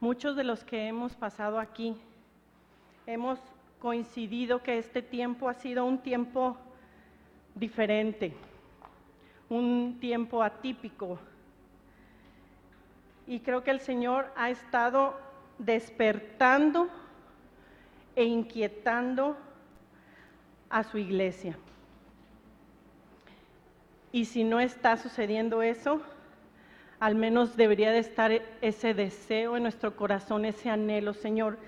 Muchos de los que hemos pasado aquí hemos coincidido que este tiempo ha sido un tiempo diferente, un tiempo atípico. Y creo que el Señor ha estado despertando e inquietando a su iglesia. Y si no está sucediendo eso, al menos debería de estar ese deseo en nuestro corazón, ese anhelo, Señor,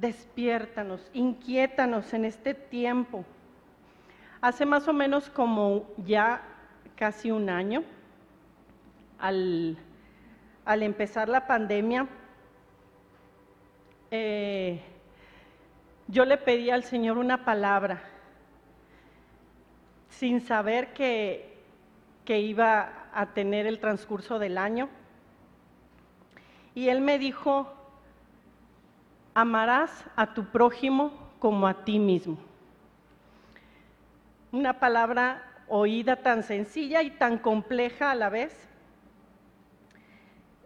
despiértanos, inquiétanos en este tiempo. Hace más o menos como ya casi un año, al, empezar la pandemia, eh, yo le pedí al Señor una palabra, sin saber que que iba a tener el transcurso del año. Y él me dijo, amarás a tu prójimo como a ti mismo. Una palabra oída tan sencilla y tan compleja a la vez.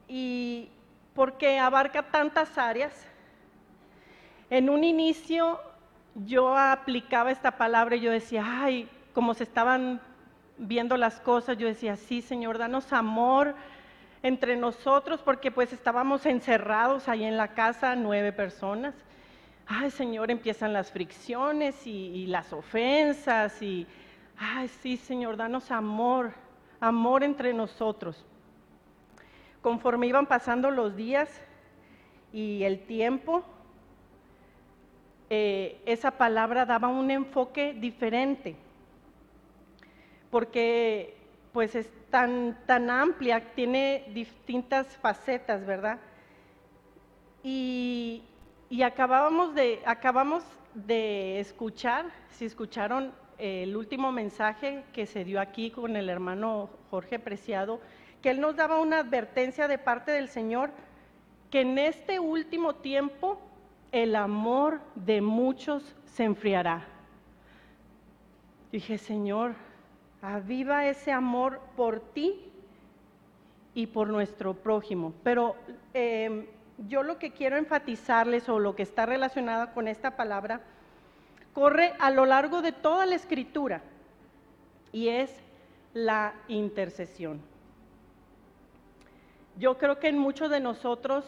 Y porque abarca tantas áreas. En un inicio yo aplicaba esta palabra y yo decía, ay, como se estaban viendo las cosas, yo decía, sí, Señor, danos amor entre nosotros, porque pues estábamos encerrados ahí en la casa, nueve personas. Ay, Señor, empiezan las fricciones y, las ofensas y, ay, sí, Señor, danos amor, amor entre nosotros. Conforme iban pasando los días y el tiempo, eh, esa palabra daba un enfoque diferente porque pues es tan, tan amplia, tiene distintas facetas, ¿verdad? Y, acabamos, de, acabamos de escuchar, si escucharon el último mensaje que se dio aquí con el hermano Jorge Preciado, que él nos daba una advertencia de parte del Señor, que en este último tiempo el amor de muchos se enfriará. Dije, Señor, Aviva ese amor por ti y por nuestro prójimo. Pero em, yo lo que quiero enfatizarles o lo que está relacionado con esta palabra, corre a lo largo de toda la escritura y es la intercesión. Yo creo que en muchos de nosotros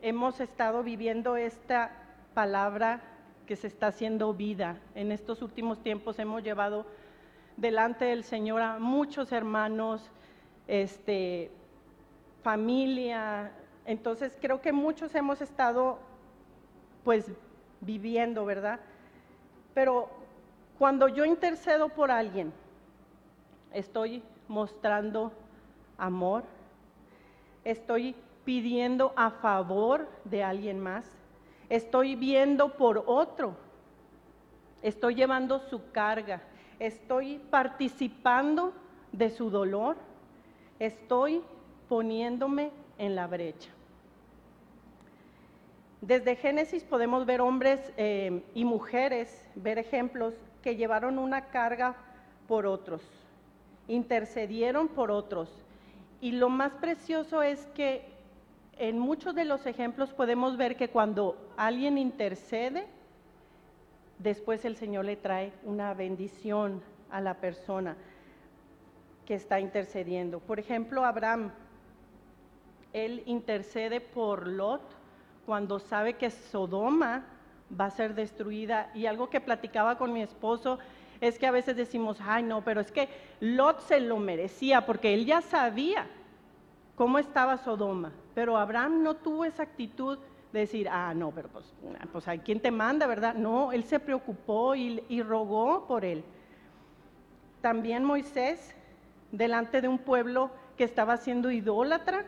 hemos estado viviendo esta palabra que se está haciendo vida. En estos últimos tiempos hemos llevado delante del Señor a muchos hermanos, este, familia. Entonces creo que muchos hemos estado pues viviendo, ¿verdad? Pero cuando yo intercedo por alguien, estoy mostrando amor, estoy pidiendo a favor de alguien más, estoy viendo por otro, estoy llevando su carga, estoy participando de su dolor, estoy poniéndome en la brecha. Desde Génesis podemos ver hombres eh, y mujeres, ver ejemplos que llevaron una carga por otros, intercedieron por otros. Y lo más precioso es que en muchos de los ejemplos podemos ver que cuando alguien intercede, después el Señor le trae una bendición a la persona que está intercediendo. Por ejemplo, Abraham, él intercede por Lot cuando sabe que Sodoma va a ser destruida. Y algo que platicaba con mi esposo es que a veces decimos, ay no, pero es que Lot se lo merecía porque él ya sabía cómo estaba Sodoma. Pero Abraham no tuvo esa actitud decir, ah, no, pero pues, pues ¿a quién te manda, verdad? No, él se preocupó y, y rogó por él. También Moisés, delante de un pueblo que estaba siendo idólatra,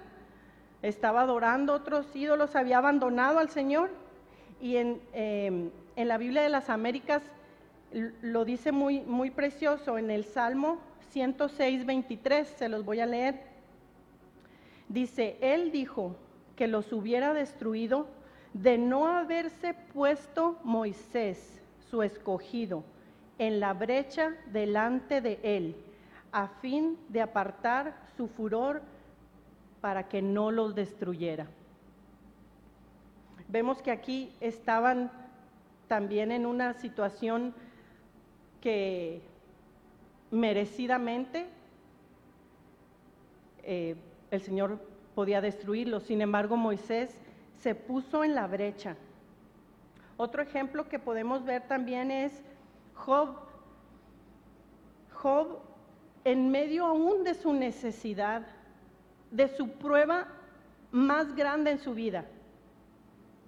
estaba adorando otros ídolos, había abandonado al Señor. Y en, em, en la Biblia de las Américas lo dice muy, muy precioso en el Salmo 106, 23, se los voy a leer. Dice, Él dijo que los hubiera destruido de no haberse puesto Moisés, su escogido, en la brecha delante de él, a fin de apartar su furor para que no los destruyera. Vemos que aquí estaban también en una situación que merecidamente eh, el Señor podía destruirlos. Sin embargo, Moisés se puso en la brecha. Otro ejemplo que podemos ver también es Job. Job, en medio aún de su necesidad, de su prueba más grande en su vida,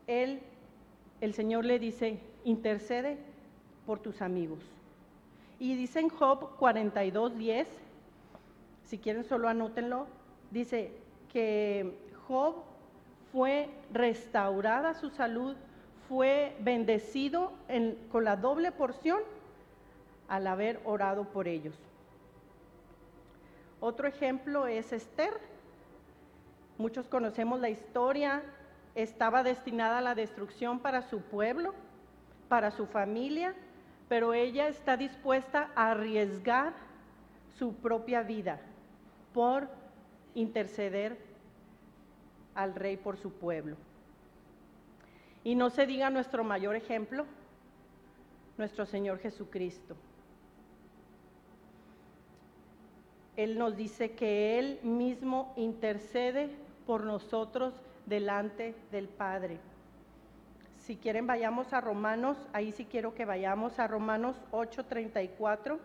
él, el Señor le dice, intercede por tus amigos. Y dice en Job 42, 10, si quieren solo anótenlo, dice que Job fue restaurada su salud, fue bendecido con la doble porción al haber orado por ellos. Otro ejemplo es Esther. Muchos conocemos la historia. Estaba destinada a la destrucción para su pueblo, para su familia, pero ella está dispuesta a arriesgar su propia vida por interceder al rey por su pueblo. Y no se diga nuestro mayor ejemplo, nuestro Señor Jesucristo. Él nos dice que Él mismo intercede por nosotros delante del Padre. Si quieren vayamos a Romanos, ahí sí quiero que vayamos a Romanos 8:34.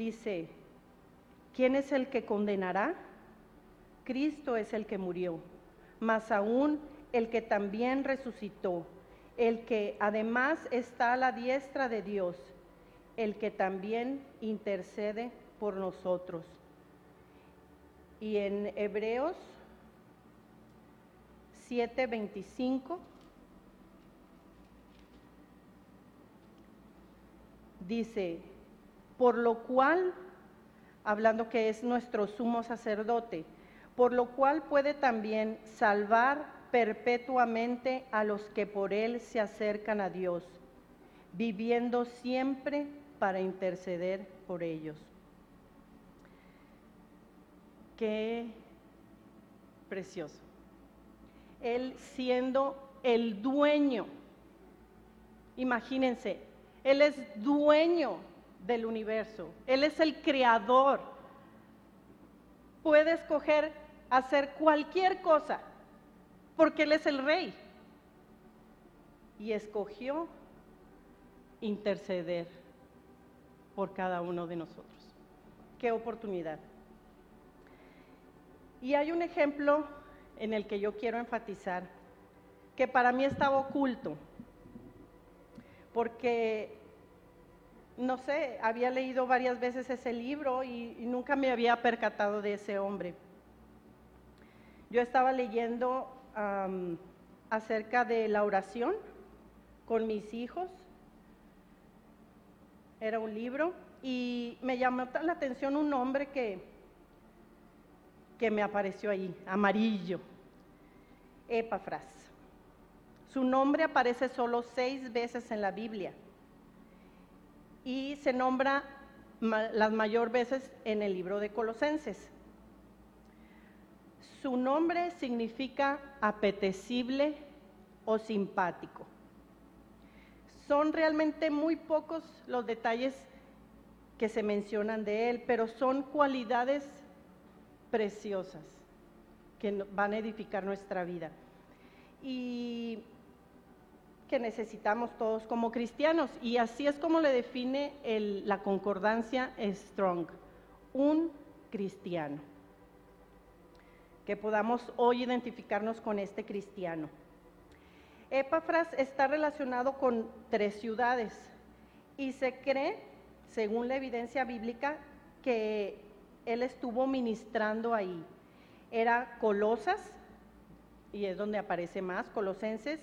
Dice, ¿quién es el que condenará? Cristo es el que murió, más aún el que también resucitó, el que además está a la diestra de Dios, el que también intercede por nosotros. Y en Hebreos 7:25 dice, por lo cual, hablando que es nuestro sumo sacerdote, por lo cual puede también salvar perpetuamente a los que por Él se acercan a Dios, viviendo siempre para interceder por ellos. Qué precioso. Él siendo el dueño, imagínense, Él es dueño del universo, Él es el creador. Puede escoger hacer cualquier cosa porque Él es el rey. Y escogió interceder por cada uno de nosotros. Qué oportunidad. Y hay un ejemplo en el que yo quiero enfatizar, que para mí estaba oculto, porque, no sé, había leído varias veces ese libro y, nunca me había percatado de ese hombre. Yo estaba leyendo acerca de la oración con mis hijos. Era un libro y me llamó la atención un nombre que, que me apareció ahí, amarillo, Epafras. Su nombre aparece solo seis veces en la Biblia y se nombra las mayor veces en el libro de Colosenses. Su nombre significa apetecible o simpático. Son realmente muy pocos los detalles que se mencionan de él, pero son cualidades preciosas que van a edificar nuestra vida y que necesitamos todos como cristianos. Y así es como le define la concordancia Strong, un cristiano que podamos hoy identificarnos con este cristiano. Epafras está relacionado con tres ciudades y se cree, según la evidencia bíblica, que él estuvo ministrando ahí. Era Colosas, y es donde aparece más, Colosenses,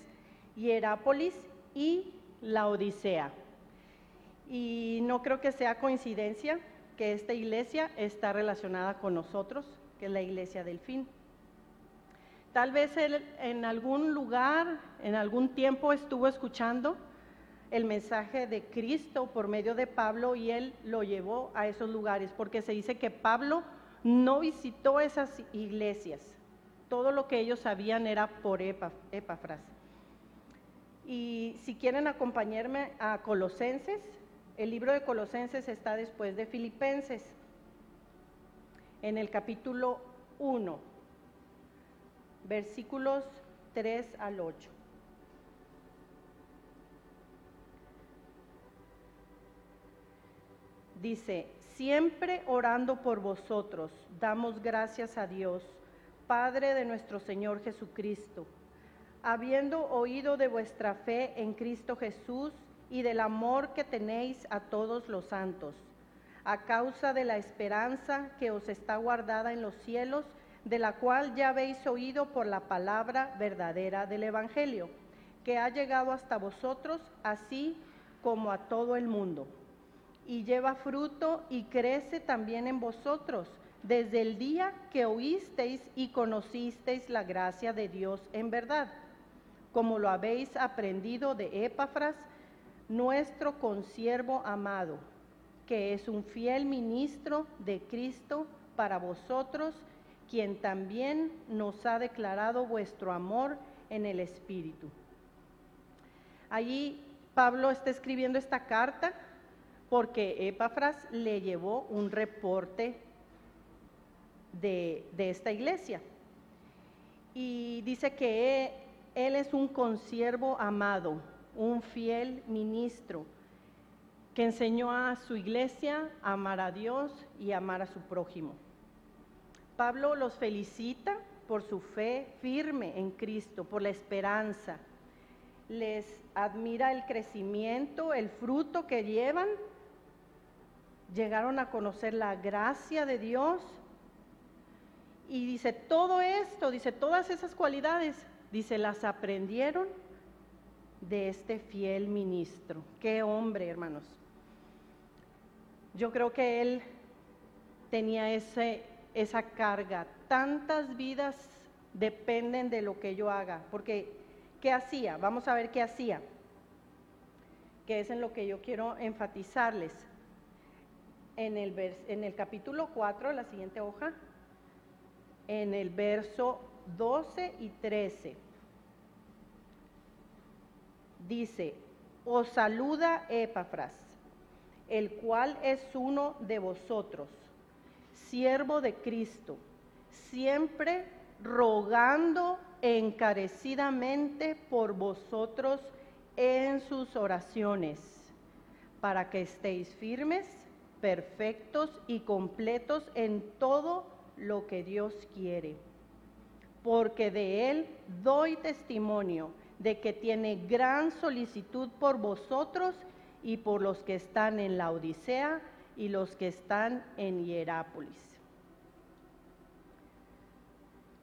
Hierápolis y la Odisea. Y no creo que sea coincidencia que esta iglesia está relacionada con nosotros, que es la iglesia del fin. Tal vez él en algún lugar, en algún tiempo estuvo escuchando el mensaje de Cristo por medio de Pablo y él lo llevó a esos lugares, porque se dice que Pablo no visitó esas iglesias. Todo lo que ellos sabían era por Epafras. Y si quieren acompañarme a Colosenses, el libro de Colosenses está después de Filipenses, en el capítulo 1, versículos 3 al 8. Dice, siempre orando por vosotros, damos gracias a Dios, Padre de nuestro Señor Jesucristo, habiendo oído de vuestra fe en Cristo Jesús y del amor que tenéis a todos los santos, a causa de la esperanza que os está guardada en los cielos, de la cual ya habéis oído por la palabra verdadera del Evangelio, que ha llegado hasta vosotros, así como a todo el mundo. Y lleva fruto y crece también en vosotros, desde el día que oísteis y conocisteis la gracia de Dios en verdad, como lo habéis aprendido de Epafras, nuestro consiervo amado, que es un fiel ministro de Cristo para vosotros, quien también nos ha declarado vuestro amor en el Espíritu. Allí Pablo está escribiendo esta carta porque Epafras le llevó un reporte de, esta iglesia. Y dice que él es un consiervo amado, un fiel ministro, que enseñó a su iglesia a amar a Dios y amar a su prójimo. Pablo los felicita por su fe firme en Cristo, por la esperanza. Les admira el crecimiento, el fruto que llevan llegaron a conocer la gracia de Dios. Y dice, todo esto, dice, todas esas cualidades, dice, las aprendieron de este fiel ministro. Qué hombre, hermanos. Yo creo que él tenía ese, esa carga. Tantas vidas dependen de lo que yo haga. Porque, ¿qué hacía? Vamos a ver qué hacía. Que es en lo que yo quiero enfatizarles en el, en el capítulo 4, la siguiente hoja, en el verso 12 y 13. Dice, os saluda Epafras, el cual es uno de vosotros, siervo de Cristo, siempre rogando encarecidamente por vosotros en sus oraciones, para que estéis firmes perfectos y completos en todo lo que Dios quiere. Porque de Él doy testimonio de que tiene gran solicitud por vosotros y por los que están en la Odisea y los que están en Hierápolis.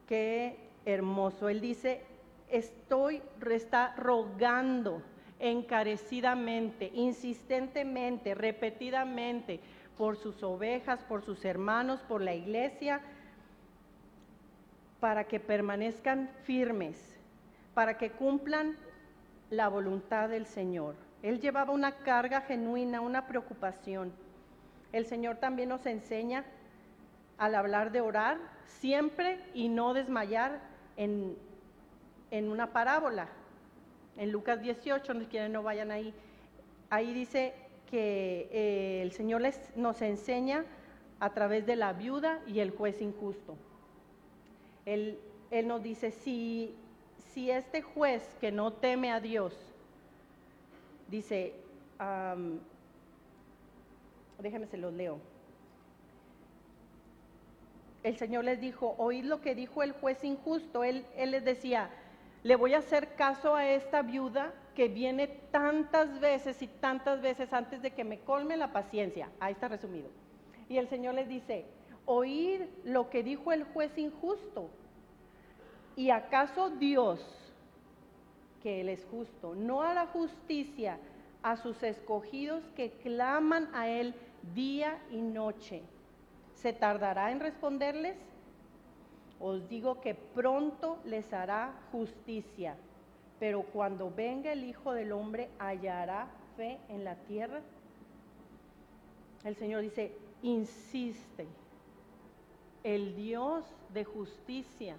Qué hermoso. Él dice, estoy, está rogando encarecidamente, insistentemente, repetidamente, por sus ovejas, por sus hermanos, por la iglesia, para que permanezcan firmes, para que cumplan la voluntad del Señor. Él llevaba una carga genuina, una preocupación. El Señor también nos enseña al hablar de orar siempre y no desmayar en, en una parábola en Lucas 18, no quieren no vayan ahí, ahí dice que eh, el Señor les, nos enseña a través de la viuda y el juez injusto. Él, él nos dice, si, si este juez que no teme a Dios, dice, déjenme se los leo. El Señor les dijo, oíd lo que dijo el juez injusto. Él, él les decía, le voy a hacer caso a esta viuda que viene tantas veces y tantas veces antes de que me colme la paciencia. Ahí está resumido. Y el Señor les dice, oír lo que dijo el juez injusto. ¿Y acaso Dios, que Él es justo, no hará justicia a sus escogidos que claman a Él día y noche? ¿Se tardará en responderles? os digo que pronto les hará justicia, pero cuando venga el Hijo del Hombre, hallará fe en la tierra. El Señor dice, insiste, el Dios de justicia,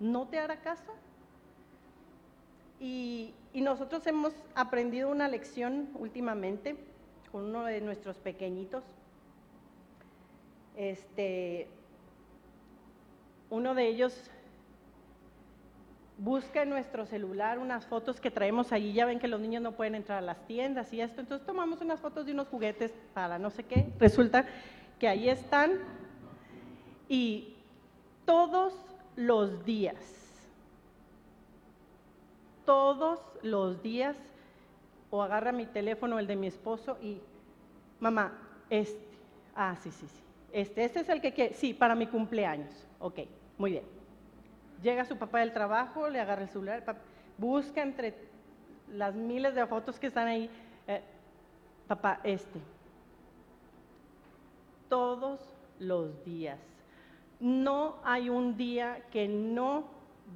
¿no te hará caso? Y, nosotros hemos aprendido una lección últimamente con uno de nuestros pequeñitos. Este, uno de ellos busca en nuestro celular unas fotos que traemos allí. Ya ven que los niños no pueden entrar a las tiendas y esto. Entonces tomamos unas fotos de unos juguetes para no sé qué. Resulta que ahí están y todos los días, todos los días, o agarra mi teléfono, el de mi esposo, y mamá, este, ah, sí, sí, sí, este, este es el que sí, para mi cumpleaños, ok, muy bien. Llega su papá del trabajo, le agarra el celular, busca entre las miles de fotos que están ahí, eh, papá, este, todos los días. No hay un día que no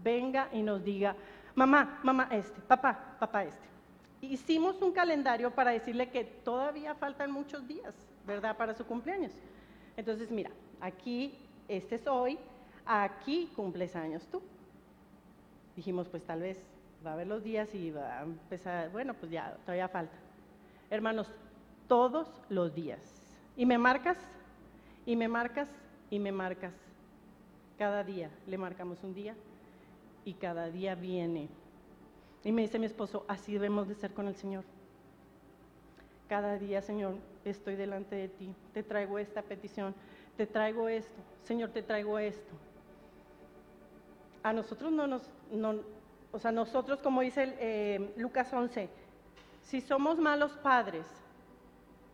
venga y nos diga, mamá, mamá, este, papá, papá, este. Hicimos un calendario para decirle que todavía faltan muchos días, ¿verdad?, para su cumpleaños. Entonces, mira, aquí, este es hoy, aquí cumples años tú. Dijimos, pues tal vez va a haber los días y va a empezar, bueno, pues ya, todavía falta. Hermanos, todos los días. Y me marcas, y me marcas, y me marcas. Cada día le marcamos un día y cada día viene. Y me dice mi esposo, así debemos de ser con el Señor. Cada día, Señor, estoy delante de ti, te traigo esta petición, te traigo esto, Señor, te traigo esto. A nosotros no nos, no, o sea, nosotros, como dice eh, Lucas 11, si somos malos padres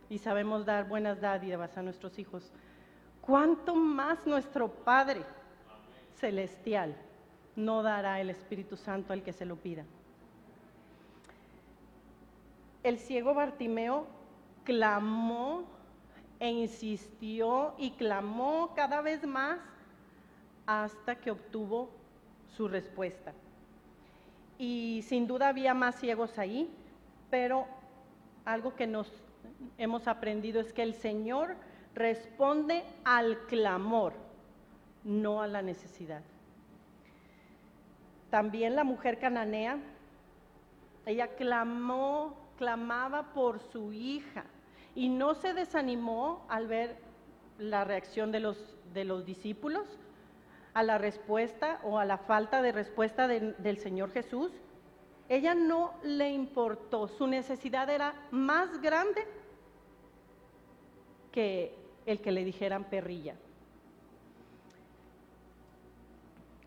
y sabemos dar buenas dádivas a nuestros hijos, ¿cuánto más nuestro Padre celestial no dará el Espíritu Santo al que se lo pida? El ciego Bartimeo clamó e insistió y clamó cada vez más hasta que obtuvo su respuesta. Y sin duda había más ciegos ahí, pero algo que nos hemos aprendido es que el Señor responde al clamor, no a la necesidad. También la mujer cananea, ella clamó, clamaba por su hija y no se desanimó al ver la reacción de los, de los discípulos a la respuesta o a la falta de respuesta del Señor Jesús. Ella no le importó, su necesidad era más grande que el que le dijeran perrilla.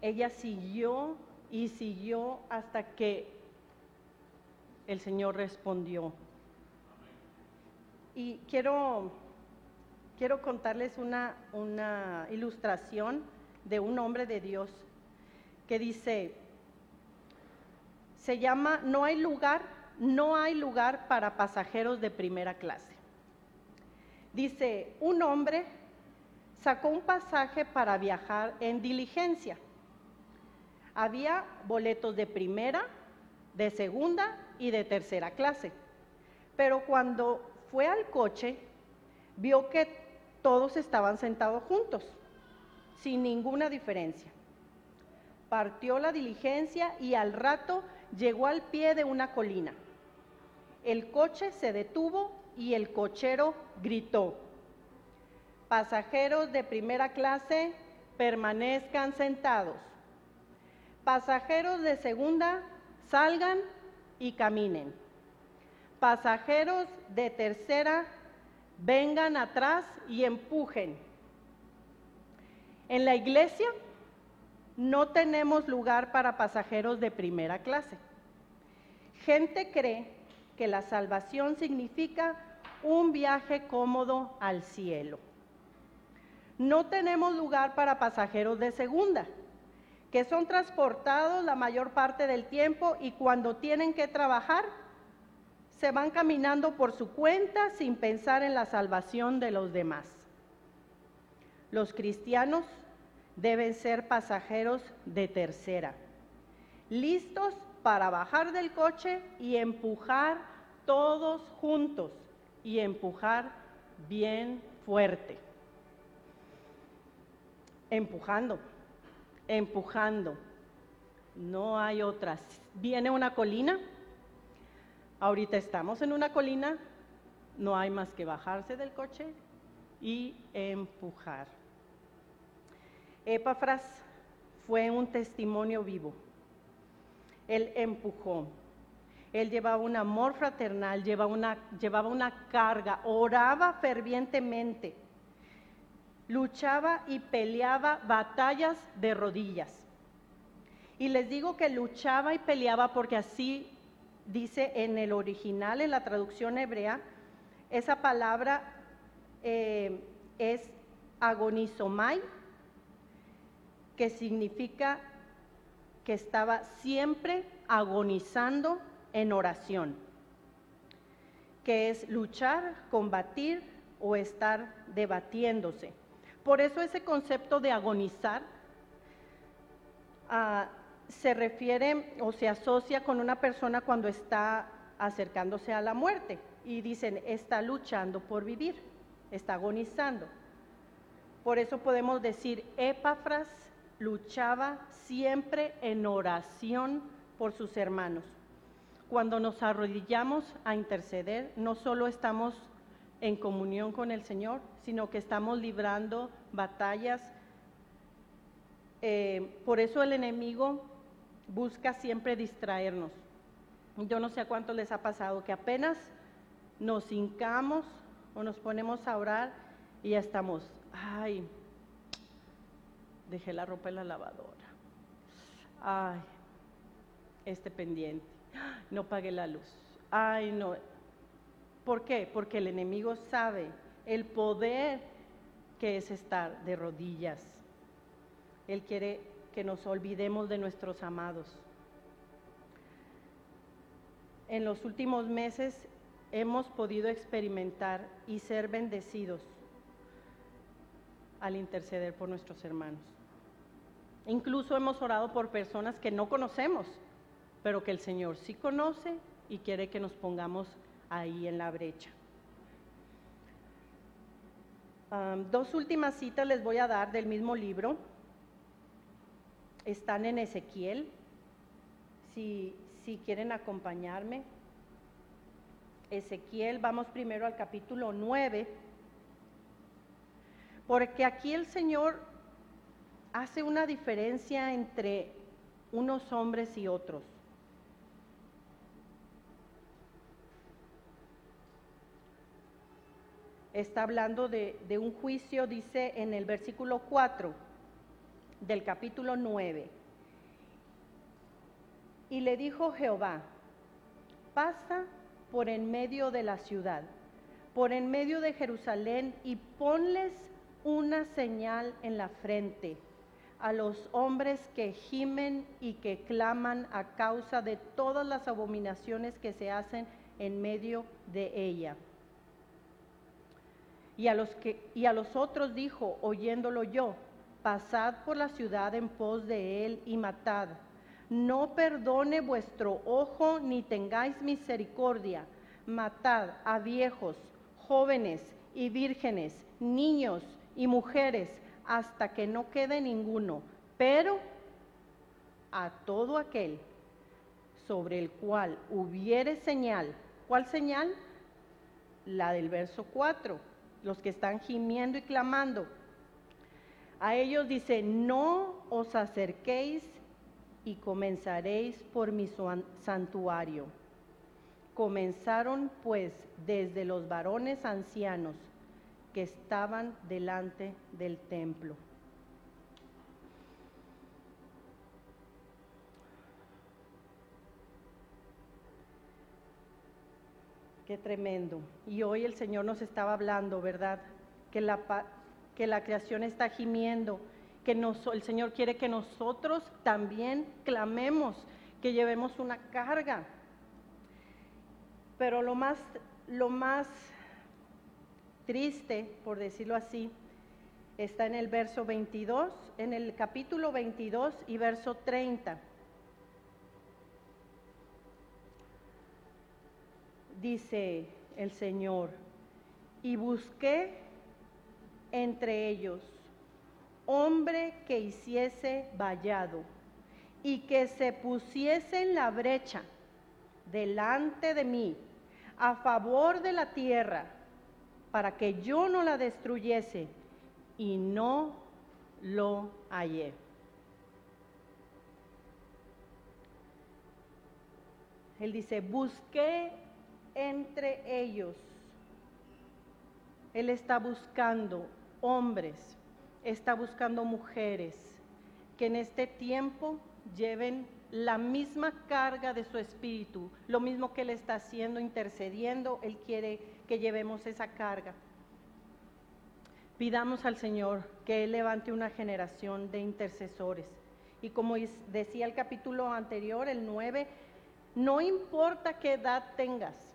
Ella siguió y siguió hasta que el Señor respondió. Y quiero, quiero contarles una, una ilustración de un hombre de Dios que dice, se llama No hay lugar, no hay lugar para pasajeros de primera clase. Dice, un hombre sacó un pasaje para viajar en diligencia. Había boletos de primera, de segunda y de tercera clase. Pero cuando fue al coche, vio que todos estaban sentados juntos, sin ninguna diferencia. Partió la diligencia y al rato llegó al pie de una colina. El coche se detuvo y el cochero gritó, pasajeros de primera clase, permanezcan sentados. Pasajeros de segunda, salgan y caminen. Pasajeros de tercera, vengan atrás y empujen. En la iglesia no tenemos lugar para pasajeros de primera clase. Gente cree que la salvación significa un viaje cómodo al cielo. No tenemos lugar para pasajeros de segunda, que son transportados la mayor parte del tiempo y cuando tienen que trabajar, se van caminando por su cuenta sin pensar en la salvación de los demás. Los cristianos deben ser pasajeros de tercera, listos para bajar del coche y empujar todos juntos y empujar bien fuerte. Empujando, empujando. No hay otras. Viene una colina. Ahorita estamos en una colina. No hay más que bajarse del coche y empujar. Epafras fue un testimonio vivo. Él empujó. Él llevaba un amor fraternal, llevaba una, llevaba una carga, oraba fervientemente, luchaba y peleaba batallas de rodillas. Y les digo que luchaba y peleaba porque así dice en el original, en la traducción hebrea, esa palabra eh, es agonizomai, que significa que estaba siempre agonizando en oración, que es luchar, combatir o estar debatiéndose. Por eso ese concepto de agonizar ah, se refiere o se asocia con una persona cuando está acercándose a la muerte y dicen, está luchando por vivir, está agonizando. Por eso podemos decir, Epafras luchaba siempre en oración por sus hermanos. Cuando nos arrodillamos a interceder, no solo estamos en comunión con el Señor, sino que estamos librando batallas. Eh, por eso el enemigo busca siempre distraernos. Yo no sé a cuánto les ha pasado que apenas nos hincamos o nos ponemos a orar y ya estamos, ay, dejé la ropa en la lavadora. Ay, este pendiente. No pagué la luz. Ay, no. ¿Por qué? Porque el enemigo sabe el poder que es estar de rodillas. Él quiere que nos olvidemos de nuestros amados. En los últimos meses hemos podido experimentar y ser bendecidos al interceder por nuestros hermanos. Incluso hemos orado por personas que no conocemos, pero que el Señor sí conoce y quiere que nos pongamos ahí en la brecha. dos últimas citas les voy a dar del mismo libro. Están en Ezequiel, si, si quieren acompañarme. Ezequiel, vamos primero al capítulo 9, porque aquí el Señor hace una diferencia entre unos hombres y otros. Está hablando de, un juicio, dice en el versículo 4 del capítulo 9. Y le dijo Jehová, pasa por en medio de la ciudad, por en medio de Jerusalén, y ponles una señal en la frente a los hombres que gimen y que claman a causa de todas las abominaciones que se hacen en medio de ella. Y a los, otros dijo, oyéndolo yo, pasad por la ciudad en pos de él y matad. No perdone vuestro ojo ni tengáis misericordia. Matad a viejos, jóvenes y vírgenes, niños y mujeres hasta que no quede ninguno, pero a todo aquel sobre el cual hubiere señal. ¿Cuál señal? La del verso 4, los que están gimiendo y clamando. A ellos dice, no os acerquéis y comenzaréis por mi santuario. Comenzaron pues desde los varones ancianos que estaban delante del templo. Qué tremendo. Y hoy el Señor nos estaba hablando, ¿verdad? Que la, que la creación está gimiendo, que el Señor quiere que nosotros también clamemos, que llevemos una carga. Pero lo más, lo más triste, por decirlo así, Está en el verso 22, en el capítulo 22 y verso 30. Dice el Señor, y busqué entre ellos hombre que hiciese vallado y que se pusiese en la brecha delante de mí a favor de la tierra para que yo no la destruyese y no lo hallé. Él dice, busqué entre ellos. Él está buscando hombres, está buscando mujeres que en este tiempo lleven la misma carga de su espíritu, lo mismo que Él está haciendo, intercediendo, Él quiere que llevemos esa carga. Pidamos al Señor que Él levante una generación de intercesores. Y como decía el capítulo anterior, el 9, no importa qué edad tengas.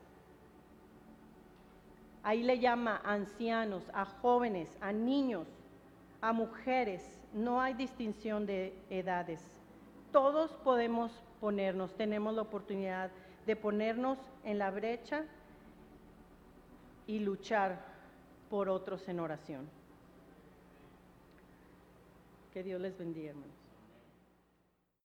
Ahí le llama a ancianos, a jóvenes, a niños, a mujeres. No hay distinción de edades. Todos podemos ponernos, tenemos la oportunidad de ponernos en la brecha y luchar por otros en oración. Que Dios les bendiga, hermanos.